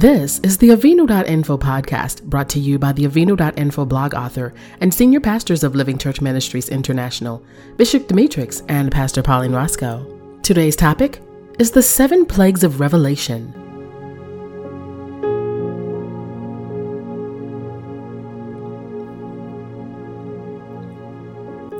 This is the Avinu.info podcast brought to you by the Avinu.info blog author and senior pastors of Living Church Ministries International, Bishop Demetrix and Pastor Pauline Roscoe. Today's topic is the seven plagues of Revelation.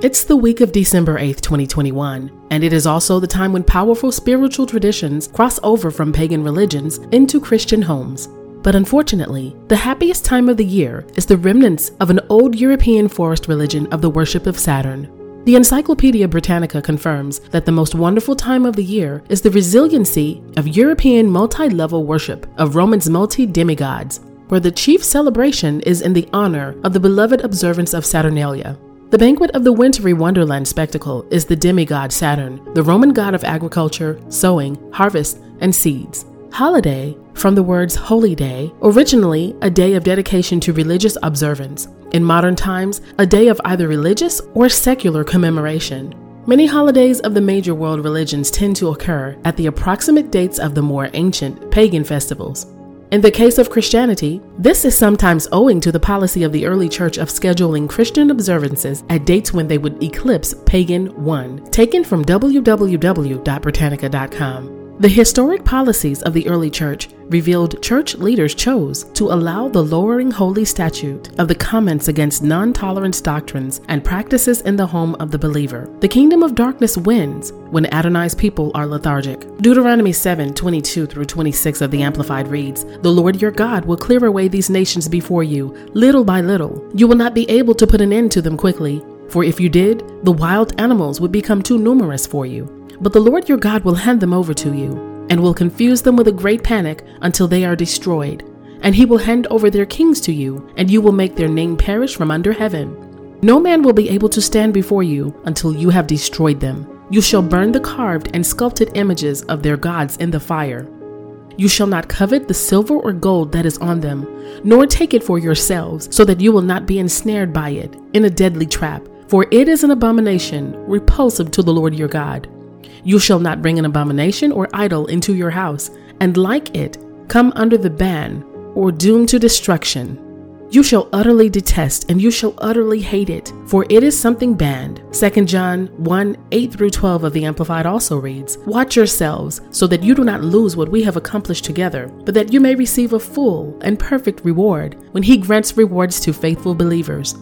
It's the week of December 8th, 2021, and it is also the time when powerful spiritual traditions cross over from pagan religions into Christian homes. But unfortunately, the happiest time of the year is the remnants of an old European forest religion of the worship of Saturn. The Encyclopedia Britannica confirms that the most wonderful time of the year is the resiliency of European multi level worship of Roman's multi demigods, where the chief celebration is in the honor of the beloved observance of Saturnalia, the banquet of the wintry wonderland spectacle is the demigod Saturn, the Roman god of agriculture, sowing, harvest, and seeds. Holiday, from the words holy day, originally a day of dedication to religious observance. In modern times, a day of either religious or secular commemoration. Many holidays of the major world religions tend to occur at the approximate dates of the more ancient pagan festivals. In the case of Christianity, this is sometimes owing to the policy of the early church of scheduling Christian observances at dates when they would eclipse pagan 1, taken from www.britannica.com. The historic policies of the early church revealed church leaders chose to allow the lowering holy statute of the comments against non tolerance doctrines and practices in the home of the believer. The kingdom of darkness wins when Adonai's people are lethargic. Deuteronomy 7 22 through 26 of the Amplified reads The Lord your God will clear away these nations before you, little by little. You will not be able to put an end to them quickly, for if you did, the wild animals would become too numerous for you. But the Lord your God will hand them over to you, and will confuse them with a great panic until they are destroyed. And he will hand over their kings to you, and you will make their name perish from under heaven. No man will be able to stand before you until you have destroyed them. You shall burn the carved and sculpted images of their gods in the fire. You shall not covet the silver or gold that is on them, nor take it for yourselves, so that you will not be ensnared by it in a deadly trap. For it is an abomination repulsive to the Lord your God. You shall not bring an abomination or idol into your house, and like it, come under the ban or doom to destruction. You shall utterly detest and you shall utterly hate it, for it is something banned. 2 John 1 8 through 12 of the Amplified also reads Watch yourselves so that you do not lose what we have accomplished together, but that you may receive a full and perfect reward when He grants rewards to faithful believers.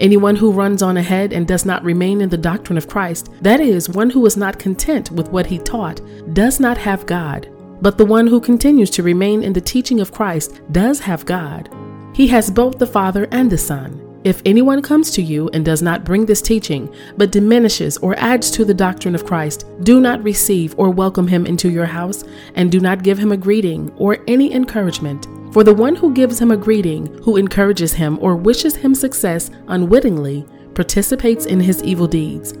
Anyone who runs on ahead and does not remain in the doctrine of Christ, that is, one who is not content with what he taught, does not have God. But the one who continues to remain in the teaching of Christ does have God. He has both the Father and the Son. If anyone comes to you and does not bring this teaching, but diminishes or adds to the doctrine of Christ, do not receive or welcome him into your house, and do not give him a greeting or any encouragement. For the one who gives him a greeting, who encourages him or wishes him success unwittingly, participates in his evil deeds.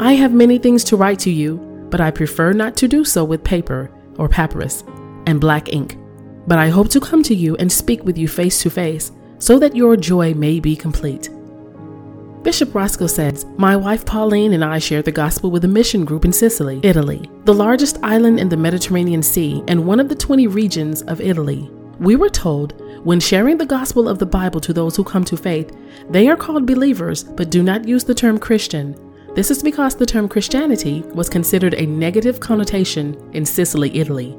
I have many things to write to you, but I prefer not to do so with paper or papyrus and black ink. But I hope to come to you and speak with you face to face, so that your joy may be complete. Bishop Roscoe says, My wife Pauline and I share the gospel with a mission group in Sicily, Italy, the largest island in the Mediterranean Sea and one of the 20 regions of Italy. We were told when sharing the gospel of the Bible to those who come to faith, they are called believers but do not use the term Christian. This is because the term Christianity was considered a negative connotation in Sicily, Italy.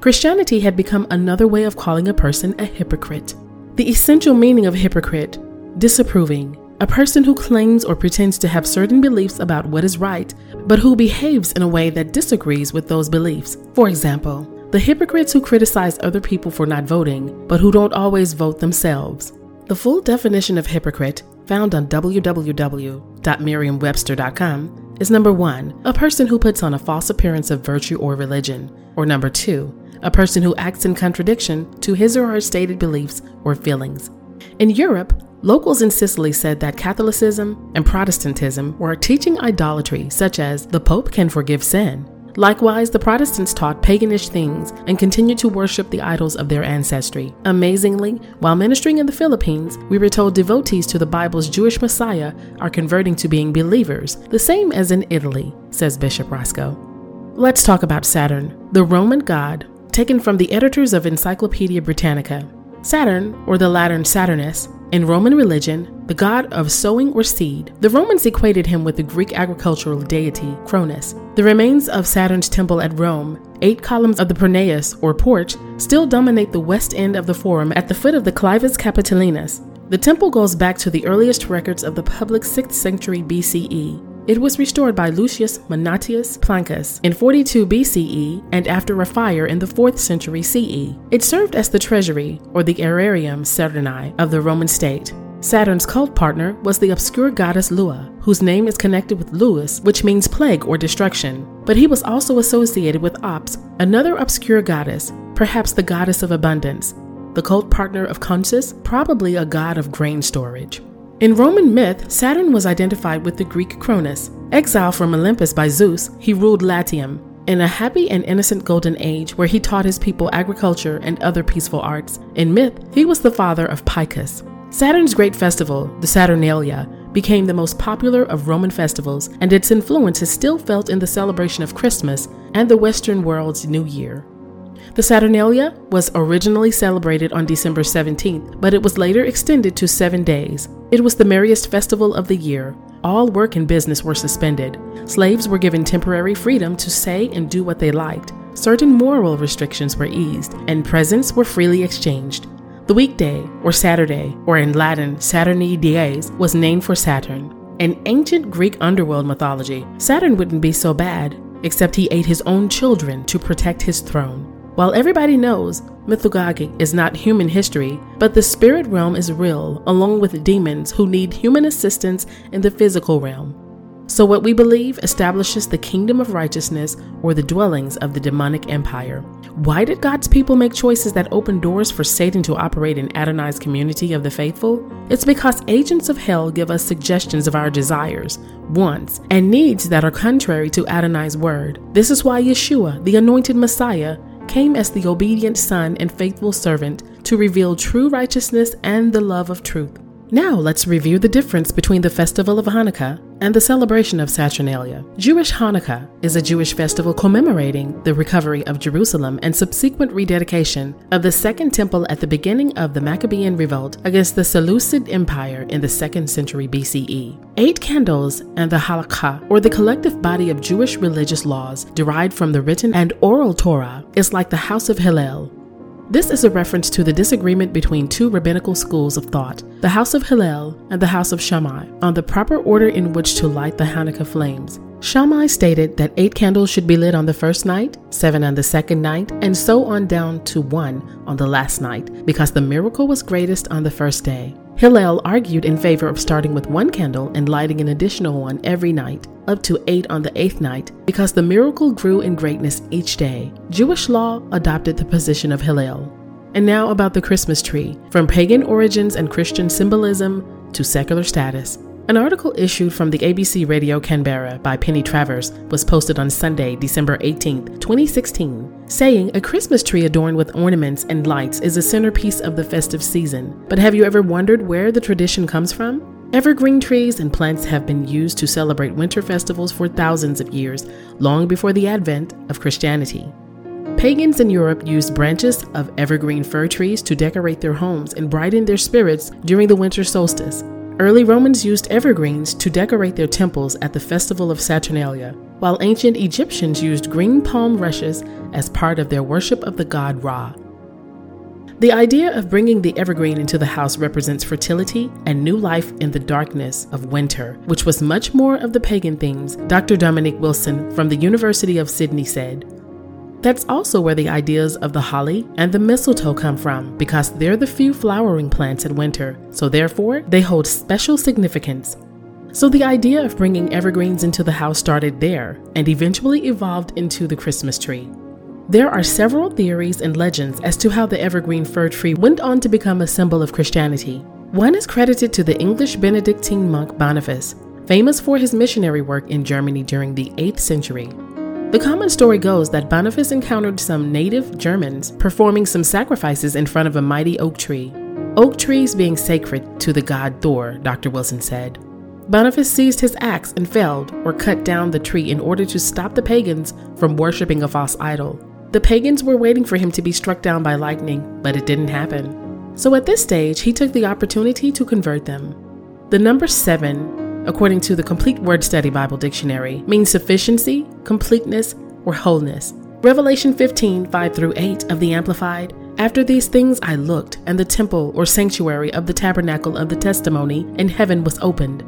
Christianity had become another way of calling a person a hypocrite. The essential meaning of hypocrite disapproving, a person who claims or pretends to have certain beliefs about what is right, but who behaves in a way that disagrees with those beliefs. For example, the hypocrites who criticize other people for not voting, but who don't always vote themselves. The full definition of hypocrite, found on www.merriam-webster.com, is number one, a person who puts on a false appearance of virtue or religion, or number two, a person who acts in contradiction to his or her stated beliefs or feelings. In Europe, locals in Sicily said that Catholicism and Protestantism were teaching idolatry, such as the Pope can forgive sin, Likewise, the Protestants taught paganish things and continued to worship the idols of their ancestry. Amazingly, while ministering in the Philippines, we were told devotees to the Bible's Jewish Messiah are converting to being believers, the same as in Italy, says Bishop Roscoe. Let's talk about Saturn, the Roman god taken from the editors of Encyclopedia Britannica. Saturn, or the Latin Saturnus, in Roman religion, the god of sowing or seed, the Romans equated him with the Greek agricultural deity Cronus. The remains of Saturn's temple at Rome, eight columns of the Pronaos or porch, still dominate the west end of the forum at the foot of the Clivus Capitolinus. The temple goes back to the earliest records of the public 6th century BCE. It was restored by Lucius Munatius Plancus in 42 BCE and after a fire in the 4th century CE. It served as the treasury, or the aerarium Saturni, of the Roman state. Saturn's cult partner was the obscure goddess Lua, whose name is connected with lues, which means plague or destruction. But he was also associated with Ops, another obscure goddess, perhaps the goddess of abundance. The cult partner of Consus, probably a god of grain storage. In Roman myth, Saturn was identified with the Greek Cronus. Exiled from Olympus by Zeus, he ruled Latium, in a happy and innocent golden age where he taught his people agriculture and other peaceful arts. In myth, he was the father of Picus. Saturn's great festival, the Saturnalia, became the most popular of Roman festivals, and its influence is still felt in the celebration of Christmas and the Western world's New Year. The Saturnalia was originally celebrated on December 17th, but it was later extended to seven days. It was the merriest festival of the year. All work and business were suspended. Slaves were given temporary freedom to say and do what they liked. Certain moral restrictions were eased, and presents were freely exchanged. The weekday, or Saturday, or in Latin Saturni dies, was named for Saturn. In ancient Greek underworld mythology, Saturn wouldn't be so bad, except he ate his own children to protect his throne. While everybody knows mythology is not human history, but the spirit realm is real, along with demons who need human assistance in the physical realm. So, what we believe establishes the kingdom of righteousness or the dwellings of the demonic empire. Why did God's people make choices that open doors for Satan to operate in Adonai's community of the faithful? It's because agents of hell give us suggestions of our desires, wants, and needs that are contrary to Adonai's word. This is why Yeshua, the anointed Messiah, came as the obedient son and faithful servant to reveal true righteousness and the love of truth. Now let's review the difference between the festival of Hanukkah and the celebration of Saturnalia. Jewish Hanukkah is a Jewish festival commemorating the recovery of Jerusalem and subsequent rededication of the Second Temple at the beginning of the Maccabean revolt against the Seleucid Empire in the 2nd century BCE. Eight candles and the Halakha, or the collective body of Jewish religious laws derived from the written and oral Torah, is like the House of Hillel, this is a reference to the disagreement between two rabbinical schools of thought, the House of Hillel and the House of Shammai, on the proper order in which to light the Hanukkah flames. Shammai stated that eight candles should be lit on the first night, seven on the second night, and so on down to one on the last night, because the miracle was greatest on the first day. Hillel argued in favor of starting with one candle and lighting an additional one every night, up to eight on the eighth night, because the miracle grew in greatness each day. Jewish law adopted the position of Hillel. And now about the Christmas tree, from pagan origins and Christian symbolism to secular status. An article issued from the ABC Radio Canberra by Penny Travers was posted on Sunday, December 18, 2016, saying a Christmas tree adorned with ornaments and lights is a centerpiece of the festive season. But have you ever wondered where the tradition comes from? Evergreen trees and plants have been used to celebrate winter festivals for thousands of years, long before the advent of Christianity. Pagans in Europe used branches of evergreen fir trees to decorate their homes and brighten their spirits during the winter solstice. Early Romans used evergreens to decorate their temples at the festival of Saturnalia, while ancient Egyptians used green palm rushes as part of their worship of the god Ra. The idea of bringing the evergreen into the house represents fertility and new life in the darkness of winter, which was much more of the pagan themes, Dr. Dominique Wilson from the University of Sydney said. That's also where the ideas of the holly and the mistletoe come from, because they're the few flowering plants in winter, so therefore they hold special significance. So the idea of bringing evergreens into the house started there and eventually evolved into the Christmas tree. There are several theories and legends as to how the evergreen fir tree went on to become a symbol of Christianity. One is credited to the English Benedictine monk Boniface, famous for his missionary work in Germany during the 8th century. The common story goes that Boniface encountered some native Germans performing some sacrifices in front of a mighty oak tree. Oak trees being sacred to the god Thor, Dr. Wilson said. Boniface seized his axe and felled or cut down the tree in order to stop the pagans from worshiping a false idol. The pagans were waiting for him to be struck down by lightning, but it didn't happen. So at this stage, he took the opportunity to convert them. The number seven, according to the Complete Word Study Bible Dictionary, means sufficiency, completeness, or wholeness. Revelation 15 5 through 8 of the Amplified. After these things I looked, and the temple or sanctuary of the tabernacle of the testimony in heaven was opened.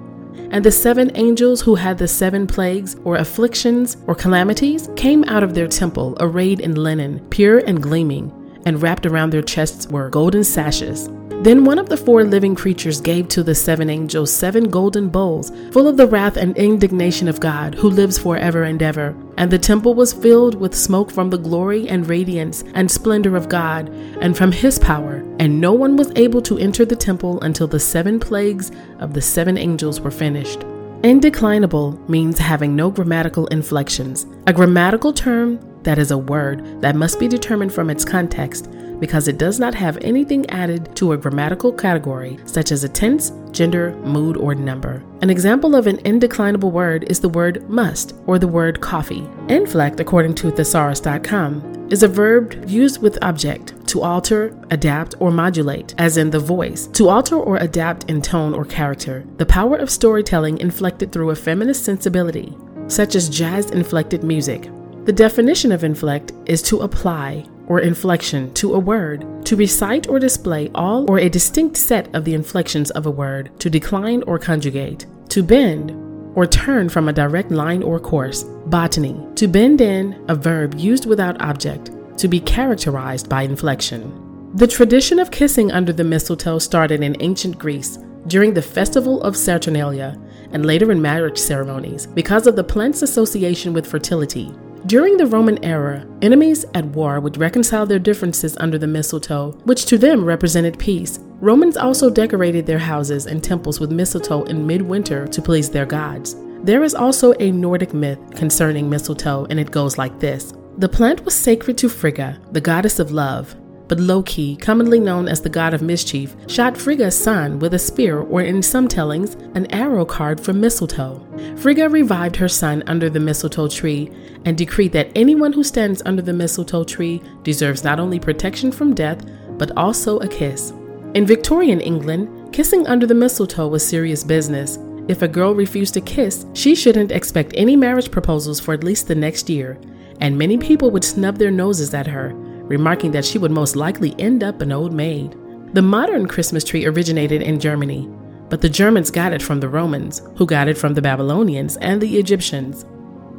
And the seven angels who had the seven plagues, or afflictions, or calamities, came out of their temple, arrayed in linen, pure and gleaming, and wrapped around their chests were golden sashes. Then one of the four living creatures gave to the seven angels seven golden bowls, full of the wrath and indignation of God, who lives forever and ever. And the temple was filled with smoke from the glory and radiance and splendor of God, and from his power. And no one was able to enter the temple until the seven plagues of the seven angels were finished. Indeclinable means having no grammatical inflections. A grammatical term that is a word that must be determined from its context because it does not have anything added to a grammatical category, such as a tense, gender, mood, or number. An example of an indeclinable word is the word must or the word coffee. Inflect, according to thesaurus.com, is a verb used with object to alter, adapt, or modulate, as in the voice, to alter or adapt in tone or character. The power of storytelling inflected through a feminist sensibility, such as jazz inflected music. The definition of inflect is to apply or inflection to a word, to recite or display all or a distinct set of the inflections of a word, to decline or conjugate, to bend or turn from a direct line or course. Botany, to bend in, a verb used without object, to be characterized by inflection. The tradition of kissing under the mistletoe started in ancient Greece during the festival of Saturnalia and later in marriage ceremonies because of the plant's association with fertility. During the Roman era, enemies at war would reconcile their differences under the mistletoe, which to them represented peace. Romans also decorated their houses and temples with mistletoe in midwinter to please their gods. There is also a Nordic myth concerning mistletoe, and it goes like this The plant was sacred to Frigga, the goddess of love, but Loki, commonly known as the god of mischief, shot Frigga's son with a spear or, in some tellings, an arrow carved from mistletoe. Frigga revived her son under the mistletoe tree and decreed that anyone who stands under the mistletoe tree deserves not only protection from death, but also a kiss. In Victorian England, kissing under the mistletoe was serious business. If a girl refused to kiss, she shouldn't expect any marriage proposals for at least the next year, and many people would snub their noses at her, remarking that she would most likely end up an old maid. The modern Christmas tree originated in Germany, but the Germans got it from the Romans, who got it from the Babylonians and the Egyptians.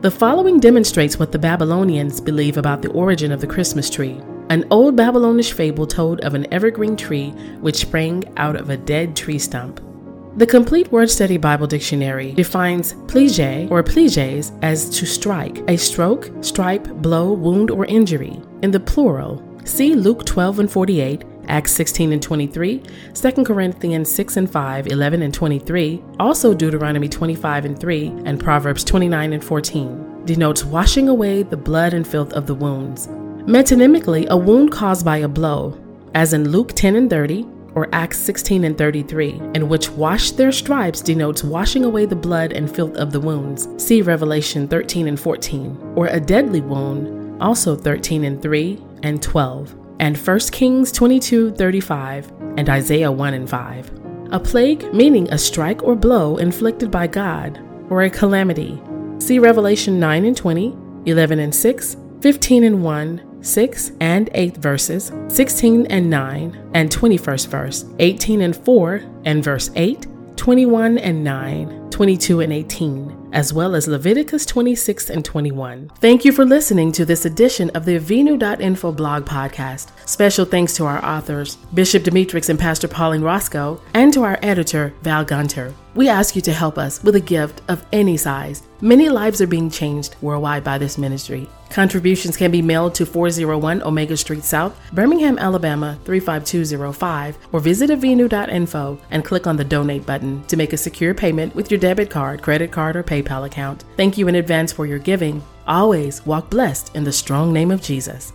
The following demonstrates what the Babylonians believe about the origin of the Christmas tree. An old Babylonish fable told of an evergreen tree which sprang out of a dead tree stump. The Complete Word Study Bible Dictionary defines plige or pliges as to strike, a stroke, stripe, blow, wound, or injury. In the plural, see Luke 12 and 48, Acts 16 and 23, 2 Corinthians 6 and 5, 11 and 23, also Deuteronomy 25 and 3, and Proverbs 29 and 14, denotes washing away the blood and filth of the wounds. Metonymically, a wound caused by a blow, as in Luke 10 and 30, or Acts 16 and 33, in which wash their stripes denotes washing away the blood and filth of the wounds. See Revelation 13 and 14, or a deadly wound, also 13 and 3 and 12, and 1 Kings 22 35, and Isaiah 1 and 5. A plague meaning a strike or blow inflicted by God, or a calamity. See Revelation 9 and 20, 11 and 6, 15 and 1, 6 and 8 verses, 16 and 9 and 21st verse, 18 and 4 and verse 8, 21 and 9, 22 and 18, as well as Leviticus 26 and 21. Thank you for listening to this edition of the Avinu.info blog podcast. Special thanks to our authors, Bishop Demetrix and Pastor Pauline Roscoe, and to our editor, Val Gunter. We ask you to help us with a gift of any size. Many lives are being changed worldwide by this ministry. Contributions can be mailed to 401 Omega Street South, Birmingham, Alabama 35205, or visit avinu.info and click on the donate button to make a secure payment with your debit card, credit card, or PayPal account. Thank you in advance for your giving. Always walk blessed in the strong name of Jesus.